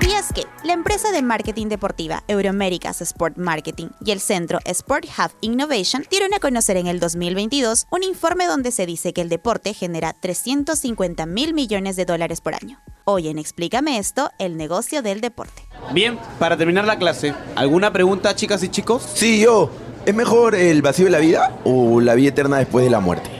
¿Sabías que la empresa de marketing deportiva Euroaméricas Sport Marketing y el centro Sport Hub Innovation dieron a conocer en el 2022 un informe donde se dice que el deporte genera 350 mil millones de dólares por año? Hoy en Explícame esto, el negocio del deporte. Bien, para terminar la clase, ¿alguna pregunta chicas y chicos? Sí, yo. ¿Es mejor el vacío de la vida o la vida eterna después de la muerte?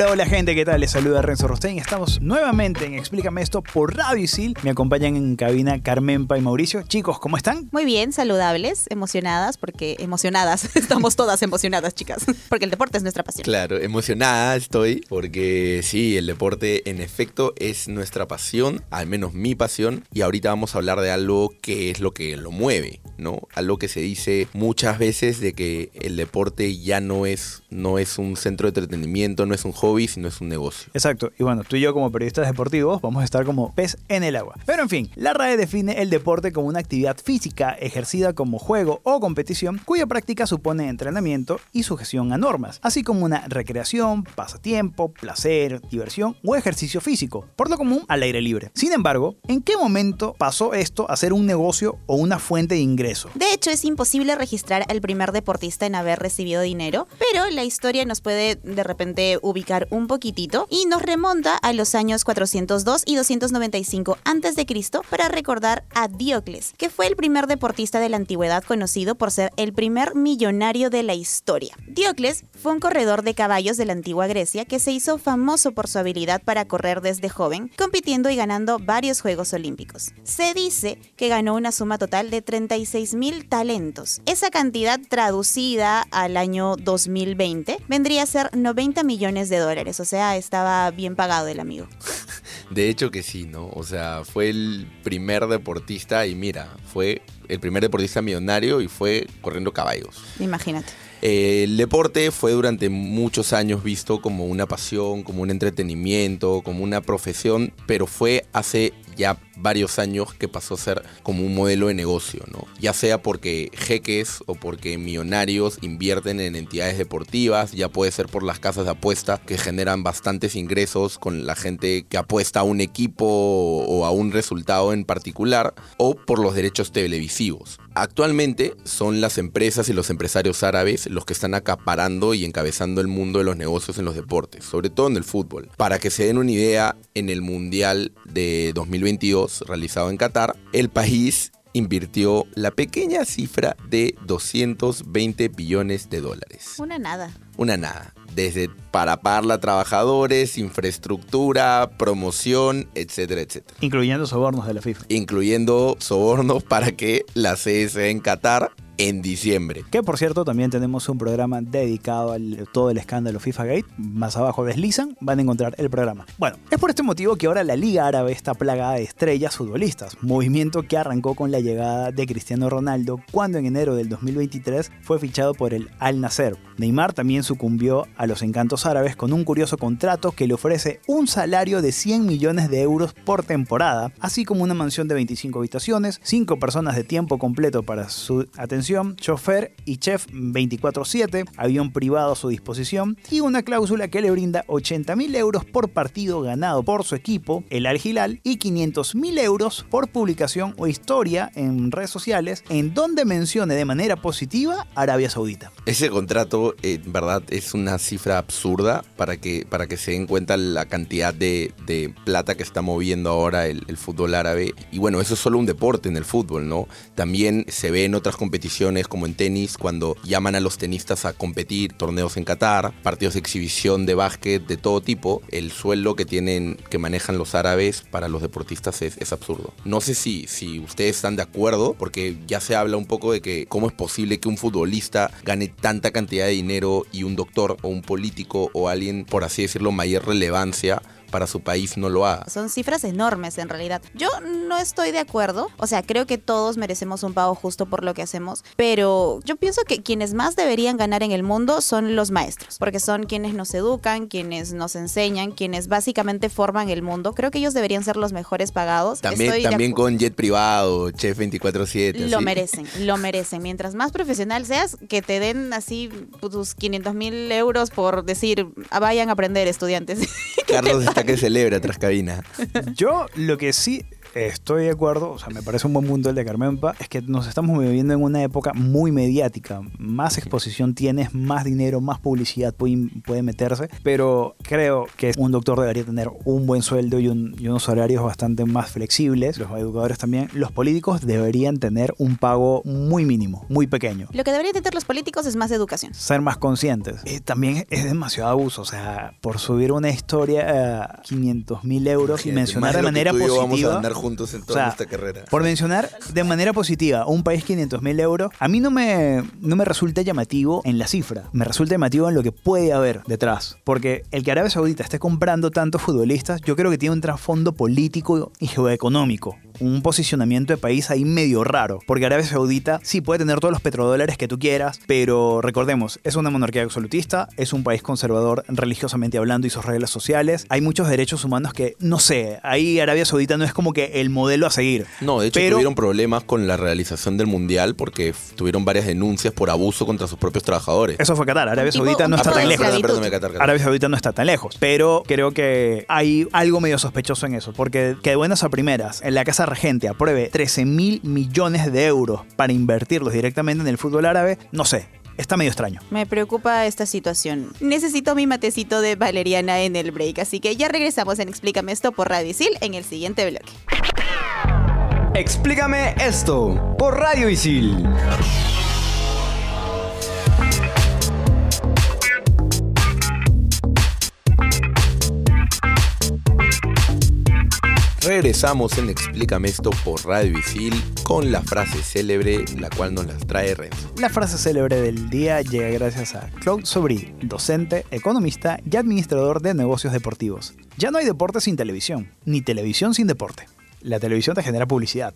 Hola, hola gente, ¿qué tal? Les saluda Renzo Rostein. Estamos nuevamente en Explícame esto por Radio Isil. Me acompañan en cabina Carmenpa y Mauricio. Chicos, ¿cómo están? Muy bien, saludables, emocionadas, porque emocionadas, estamos todas emocionadas, chicas, porque el deporte es nuestra pasión. Claro, emocionada estoy porque sí, el deporte en efecto es nuestra pasión, al menos mi pasión, y ahorita vamos a hablar de algo que es lo que lo mueve, ¿no? Algo que se dice muchas veces de que el deporte ya no es, no es un centro de entretenimiento, no es un hobby, sino es un negocio. Exacto, y bueno, tú y yo como periodistas deportivos vamos a estar como pez en el agua. Pero en fin, la RAE define el deporte como una actividad física ejercida como juego o competición cuya práctica supone entrenamiento y sujeción a normas, así como una recreación, pasatiempo, placer, diversión o ejercicio físico, por lo común al aire libre. Sin embargo, ¿en qué momento pasó esto a ser un negocio o una fuente de ingreso? De hecho, es imposible registrar al primer deportista en haber recibido dinero, pero la historia nos puede de repente ubicar un poquitito y nos remonta a los años 402 y 295 a.C. para recordar a Diocles, que fue el primer deportista de la antigüedad conocido por ser el primer millonario de la historia. Diocles fue un corredor de caballos de la antigua Grecia que se hizo famoso por su habilidad para correr desde joven, compitiendo y ganando varios Juegos Olímpicos. Se dice que ganó una suma total de 36 mil talentos. Esa cantidad traducida al año 2020 vendría a ser 90 millones de dólares, o sea, estaba bien pagado el amigo. De hecho que sí, ¿no? O sea, fue el primer deportista y mira, fue el primer deportista millonario y fue corriendo caballos. Imagínate. Eh, el deporte fue durante muchos años visto como una pasión, como un entretenimiento, como una profesión, pero fue hace ya varios años que pasó a ser como un modelo de negocio, ¿no? Ya sea porque jeques o porque millonarios invierten en entidades deportivas, ya puede ser por las casas de apuesta que generan bastantes ingresos con la gente que apuesta a un equipo o a un resultado en particular, o por los derechos televisivos. Actualmente son las empresas y los empresarios árabes los que están acaparando y encabezando el mundo de los negocios en los deportes, sobre todo en el fútbol. Para que se den una idea, en el Mundial de 2022 realizado en Qatar, el país invirtió la pequeña cifra de 220 billones de dólares. Una nada. Una nada. Desde para pagarle a trabajadores, infraestructura, promoción, etcétera, etcétera. Incluyendo sobornos de la FIFA. Incluyendo sobornos para que la CS en Qatar en diciembre. Que por cierto también tenemos un programa dedicado al todo el escándalo FIFA Gate. Más abajo deslizan, van a encontrar el programa. Bueno, es por este motivo que ahora la Liga Árabe está plagada de estrellas futbolistas, movimiento que arrancó con la llegada de Cristiano Ronaldo cuando en enero del 2023 fue fichado por el Al Nasser. Neymar también sucumbió a los encantos árabes con un curioso contrato que le ofrece un salario de 100 millones de euros por temporada, así como una mansión de 25 habitaciones, 5 personas de tiempo completo para su atención chofer y chef 24/7, avión privado a su disposición y una cláusula que le brinda 80 mil euros por partido ganado por su equipo, el Al Hilal, y 500 mil euros por publicación o historia en redes sociales en donde mencione de manera positiva Arabia Saudita. Ese contrato, en verdad, es una cifra absurda para que, para que se den cuenta la cantidad de, de plata que está moviendo ahora el, el fútbol árabe. Y bueno, eso es solo un deporte en el fútbol, ¿no? También se ve en otras competiciones como en tenis, cuando llaman a los tenistas a competir, torneos en Qatar, partidos de exhibición de básquet de todo tipo, el sueldo que tienen, que manejan los árabes para los deportistas es, es absurdo. No sé si, si ustedes están de acuerdo, porque ya se habla un poco de que cómo es posible que un futbolista gane tanta cantidad de dinero y un doctor o un político o alguien, por así decirlo, mayor relevancia para su país no lo haga. Son cifras enormes en realidad. Yo no estoy de acuerdo, o sea, creo que todos merecemos un pago justo por lo que hacemos, pero yo pienso que quienes más deberían ganar en el mundo son los maestros, porque son quienes nos educan, quienes nos enseñan, quienes básicamente forman el mundo. Creo que ellos deberían ser los mejores pagados. También, Estoy también con jet privado, chef 24/7. Lo merecen, lo merecen. Mientras más profesional seas, que te den así tus 500 mil euros por decir, "Ah, vayan a aprender estudiantes. Carlos está que celebra tras cabina. Yo lo que sí estoy de acuerdo, o sea, me parece un buen punto el de Carmenpa, es que nos estamos viviendo en una época muy mediática. Más exposición tienes, más dinero, más publicidad puede, puede meterse, pero creo que un doctor debería tener un buen sueldo y, un- y unos horarios bastante más flexibles, los educadores también. Los políticos deberían tener un pago muy mínimo, muy pequeño. Lo que deberían tener los políticos es más educación. Ser más conscientes. Eh, también es demasiado abuso. O sea, por subir una historia a 500 mil euros y mencionar de manera positiva. Juntos en O toda sea, nuestra carrera. Por mencionar de manera positiva un país 500 mil euros, a mí no me, no me resulta llamativo en la cifra. Me resulta llamativo en lo que puede haber detrás. Porque el que Arabia Saudita esté comprando tantos futbolistas, yo creo que tiene un trasfondo político y geoeconómico. Un posicionamiento de país ahí medio raro. Porque Arabia Saudita sí puede tener todos los petrodólares que tú quieras, pero recordemos, es una monarquía absolutista, es un país conservador religiosamente hablando y sus reglas sociales. Hay muchos derechos humanos que, no sé, ahí Arabia Saudita no es como que el modelo a seguir. No, de hecho Pero- tuvieron problemas con la realización del mundial porque tuvieron varias denuncias por abuso contra sus propios trabajadores. Eso fue Qatar. Arabia Saudita no está tan lejos. Arabia Saudita no está tan lejos. Pero creo que hay algo medio sospechoso en eso. Porque que de buenas a primeras, en la Casa Regente apruebe 13 mil millones de euros para invertirlos directamente en el fútbol árabe, no sé. Está medio extraño. Me preocupa esta situación. Necesito mi matecito de valeriana en el break, así que ya regresamos en Explícame esto por Radio Isil en el siguiente bloque. Explícame esto por Radio Isil. Regresamos en Explícame esto por Radio Isil con la frase célebre, la cual nos las trae Renzo. La frase célebre del día llega gracias a Claude Sobri, docente, economista y administrador de negocios deportivos. Ya no hay deporte sin televisión, ni televisión sin deporte. La televisión te genera publicidad,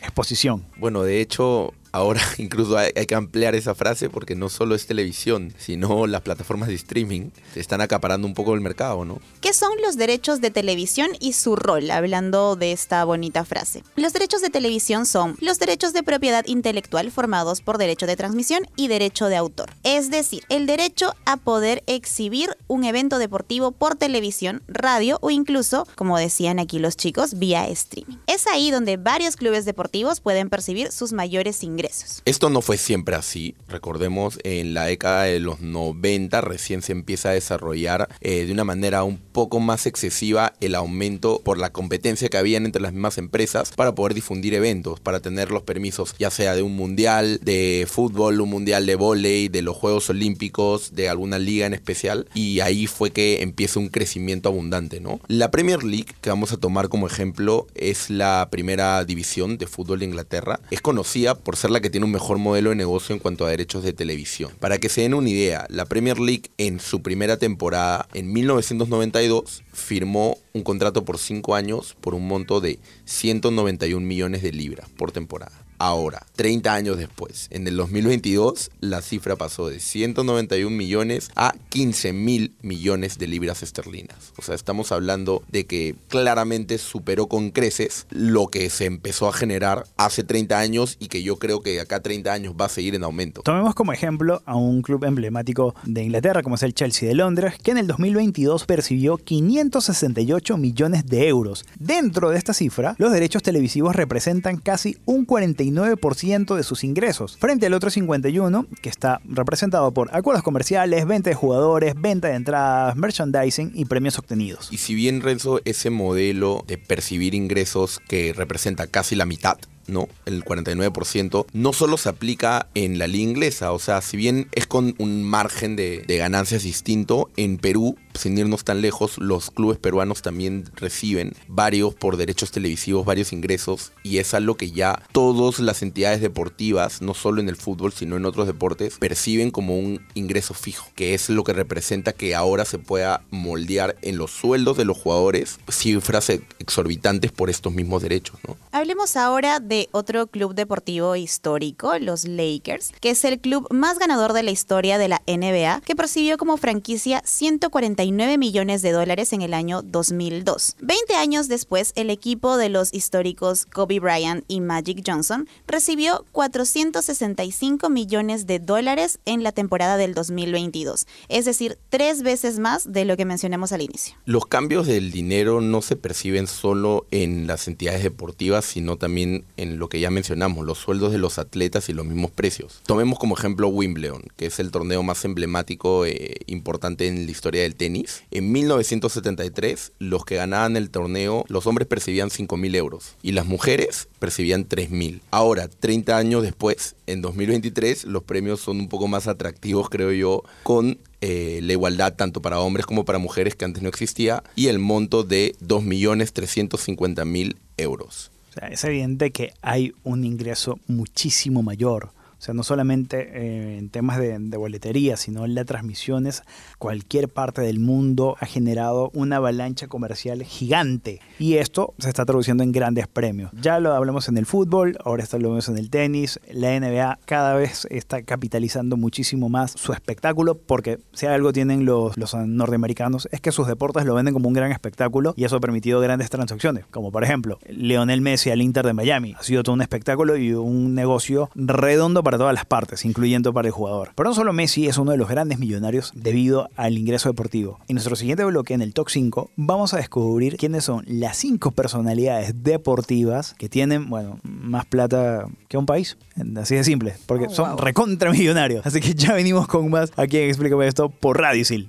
exposición, Bueno, de hecho, ahora incluso hay, que ampliar esa frase porque no solo es televisión, sino las plataformas de streaming se están acaparando un poco el mercado, ¿no? ¿Qué son los derechos de televisión y su rol? Hablando de esta bonita frase. Los derechos de televisión son los derechos de propiedad intelectual formados por derecho de transmisión y derecho de autor. Es decir, el derecho a poder exhibir un evento deportivo por televisión, radio o incluso, como decían aquí los chicos, vía streaming. Es ahí donde varios clubes deportivos pueden percibir sus mayores ingresos. Esto no fue siempre así. Recordemos, en la década de los 90 recién se empieza a desarrollar eh, de una manera un poco más excesiva el aumento por la competencia que habían entre las mismas empresas para poder difundir eventos, para tener los permisos ya sea de un mundial de fútbol, un mundial de vóley, de los Juegos Olímpicos, de alguna liga en especial. Y ahí fue que empieza un crecimiento abundante, ¿no? La Premier League, que vamos a tomar como ejemplo, es la primera división de fútbol de Inglaterra. Es conocida por ser la que tiene un mejor modelo de negocio en cuanto a derechos de televisión. Para que se den una idea, la Premier League en su primera temporada, en 1992, firmó un contrato por 5 años por un monto de 191 millones de libras por temporada. Ahora, 30 años después, en el 2022, la cifra pasó de 191 millones a 15 mil millones de libras esterlinas. O sea, estamos hablando de que claramente superó con creces lo que se empezó a generar hace 30 años y que yo creo que acá a 30 años va a seguir en aumento. Tomemos como ejemplo a un club emblemático de Inglaterra como es el Chelsea de Londres, que en el 2022 percibió 568 millones de euros. Dentro de esta cifra, los derechos televisivos representan casi un 49% de sus ingresos, frente al otro 51% que está representado por acuerdos comerciales, venta de jugadores, venta de entradas, merchandising y premios obtenidos. Y si bien Renzo, ese modelo de percibir ingresos que representa casi la mitad ¿no? El 49%, no solo se aplica en la liga inglesa, o sea, si bien es con un margen de, de ganancias distinto, en Perú sin irnos tan lejos, los clubes peruanos también reciben varios por derechos televisivos, varios ingresos, y es algo que ya todas las entidades deportivas, no solo en el fútbol, sino en otros deportes, perciben como un ingreso fijo, que es lo que representa que ahora se pueda moldear en los sueldos de los jugadores cifras exorbitantes por estos mismos derechos. ¿no? Hablemos ahora de otro club deportivo histórico, los Lakers, que es el club más ganador de la historia de la NBA, que percibió como franquicia 141 millones de dólares en el año 2002. Veinte años después, el equipo de los históricos Kobe Bryant y Magic Johnson recibió 465 millones de dólares en la temporada del 2022, es decir, tres veces más de lo que mencionamos al inicio. Los cambios del dinero no se perciben solo en las entidades deportivas, sino también en lo que ya mencionamos, los sueldos de los atletas y los mismos precios. Tomemos como ejemplo Wimbledon, que es el torneo más emblemático e importante en la historia del tenis en 1973, los que ganaban el torneo, los hombres percibían 5.000 euros y las mujeres percibían 3.000. Ahora, 30 años después, en 2023, los premios son un poco más atractivos, creo yo, con eh, la igualdad tanto para hombres como para mujeres que antes no existía y el monto de 2.350.000 euros. Es evidente que hay un ingreso muchísimo mayor o sea, no solamente eh, en temas de, boletería, sino en las transmisiones, cualquier parte del mundo ha generado una avalancha comercial gigante. Y esto se está traduciendo en grandes premios. Ya lo hablamos en el fútbol, ahora está lo vemos en el tenis. La NBA cada vez está capitalizando muchísimo más su espectáculo, porque si algo tienen los, los norteamericanos es que sus deportes lo venden como un gran espectáculo y eso ha permitido grandes transacciones. Como por ejemplo, Leonel Messi al Inter de Miami. Ha sido todo un espectáculo y un negocio redondo para todas las partes, incluyendo para el jugador. Pero no solo Messi es uno de los grandes millonarios debido al ingreso deportivo. En nuestro siguiente bloque, en el Top 5, vamos a descubrir quiénes son las 5 personalidades deportivas que tienen, bueno, más plata que un país. Así de simple, porque oh, son recontra millonarios. Así que ya venimos con más aquí en Explícame esto por Radio Isil.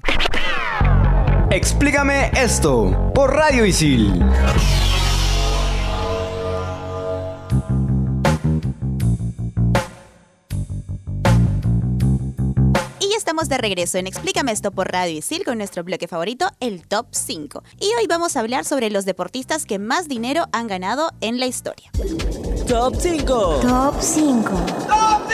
Explícame esto por Radio Isil. Estamos de regreso en Explícame esto por Radio Isil con nuestro bloque favorito, el Top 5. Y hoy vamos a hablar sobre los deportistas que más dinero han ganado en la historia. Top 5. Top 5. Top 5.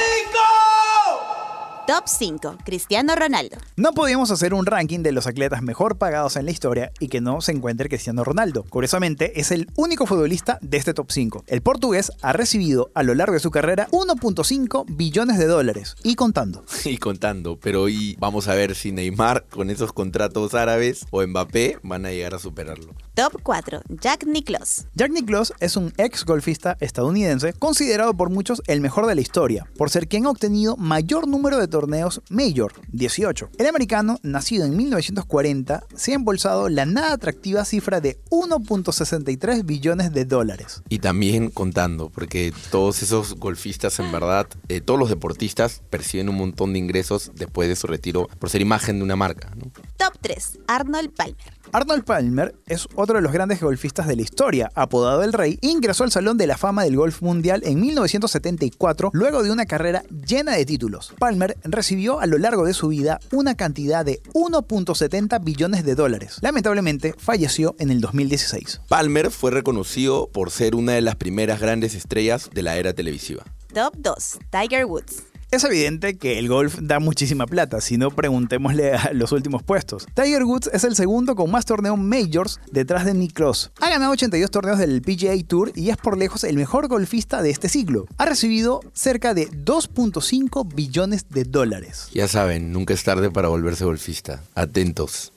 Top 5. Cristiano Ronaldo. No podíamos hacer un ranking de los atletas mejor pagados en la historia y que no se encuentre Cristiano Ronaldo. Curiosamente, es el único futbolista de este top 5. El portugués ha recibido a lo largo de su carrera 1.5 billones de dólares y contando. Y contando, pero hoy vamos a ver si Neymar con esos contratos árabes o Mbappé van a llegar a superarlo. Top 4. Jack Nicklaus. Jack Nicklaus es un ex golfista estadounidense considerado por muchos el mejor de la historia, por ser quien ha obtenido mayor número de torneos Major, 18. El americano, nacido en 1940, se ha embolsado la nada atractiva cifra de 1.63 billones de dólares. Y también contando, porque todos esos golfistas en verdad, eh, todos los deportistas perciben un montón de ingresos después de su retiro por ser imagen de una marca. Top 3. Arnold Palmer. Arnold Palmer es otro de los grandes golfistas de la historia, apodado el Rey, ingresó al Salón de la Fama del Golf Mundial en 1974 luego de una carrera llena de títulos. Palmer recibió a lo largo de su vida una cantidad de 1.70 billones de dólares. Lamentablemente falleció en el 2016. Palmer fue reconocido por ser una de las primeras grandes estrellas de la era televisiva. Top 2. Tiger Woods. Es evidente que el golf da muchísima plata, si no preguntémosle a los últimos puestos. Tiger Woods es el segundo con más torneos majors detrás de Nick Cross. Ha ganado 82 torneos del PGA Tour y es por lejos el mejor golfista de este siglo. Ha recibido cerca de 2.5 billones de dólares. Ya saben, nunca es tarde para volverse golfista. Atentos.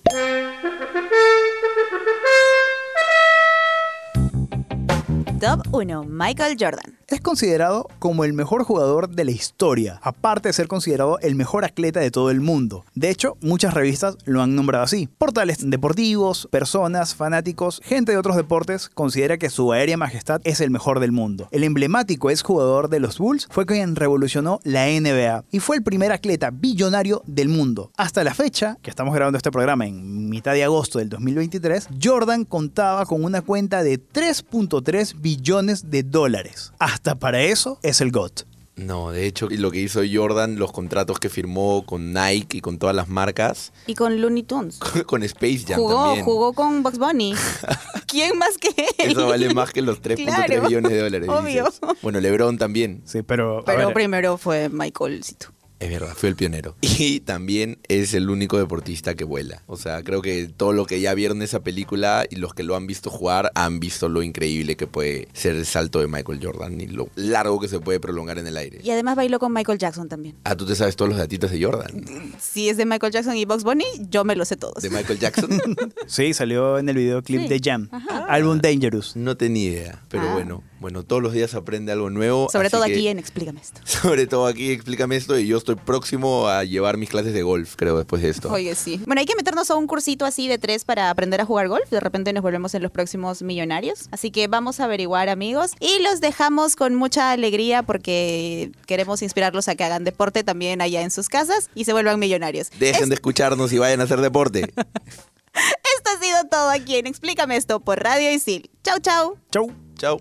Top 1. Michael Jordan. Es considerado como el mejor jugador de la historia, aparte de ser considerado el mejor atleta de todo el mundo. De hecho, muchas revistas lo han nombrado así. Portales deportivos, personas, fanáticos, gente de otros deportes considera que su aérea majestad es el mejor del mundo. El emblemático exjugador de los Bulls fue quien revolucionó la NBA y fue el primer atleta billonario del mundo. Hasta la fecha, que estamos grabando este programa en mitad de agosto del 2023, Jordan contaba con una cuenta de 3.3 billones billones de dólares. hasta para eso es el GOT. No, de hecho, lo que hizo Jordan, los contratos que firmó con Nike y con todas las marcas, Y con Looney Tunes. con Space Jam Jugó, también. jugó con Bugs Bunny. ¿Quién más que él? Eso vale más que los 3.3 Claro, millones de dólares. obvio. dices. Bueno, LeBron también. Sí, pero. Pero ver, primero fue Michaelcito. Es verdad, fue el pionero. Y también es el único deportista que vuela. O sea, creo que todo lo que ya vieron esa película y los que lo han visto jugar han visto lo increíble que puede ser el salto de Michael Jordan y lo largo que se puede prolongar en el aire. Y además bailó con Michael Jackson también. Ah, tú te sabes todos los datitos de Jordan. Si es de Michael Jackson y Bugs Bunny, yo me lo sé todos. De Michael Jackson. Sí, salió en el videoclip Sí. de Jam. Ajá. Álbum Dangerous. No tenía idea. Pero Ah. bueno, bueno, todos los días aprende algo nuevo. Sobre todo que- aquí en Explícame esto. Sobre todo aquí, explícame esto. Y yo estoy próximo a llevar mis clases de golf, creo, después de esto. Oye, sí. Bueno, hay que meternos a un cursito así de tres para aprender a jugar golf. De repente nos volvemos en los próximos millonarios. Así que vamos a averiguar, amigos. Y los dejamos con mucha alegría porque queremos inspirarlos a que hagan deporte también allá en sus casas y se vuelvan millonarios. Dejen de escucharnos y vayan a hacer deporte. Esto ha sido todo aquí en Explícame esto por Radio Isil. Chau, chau. Chau. Chao.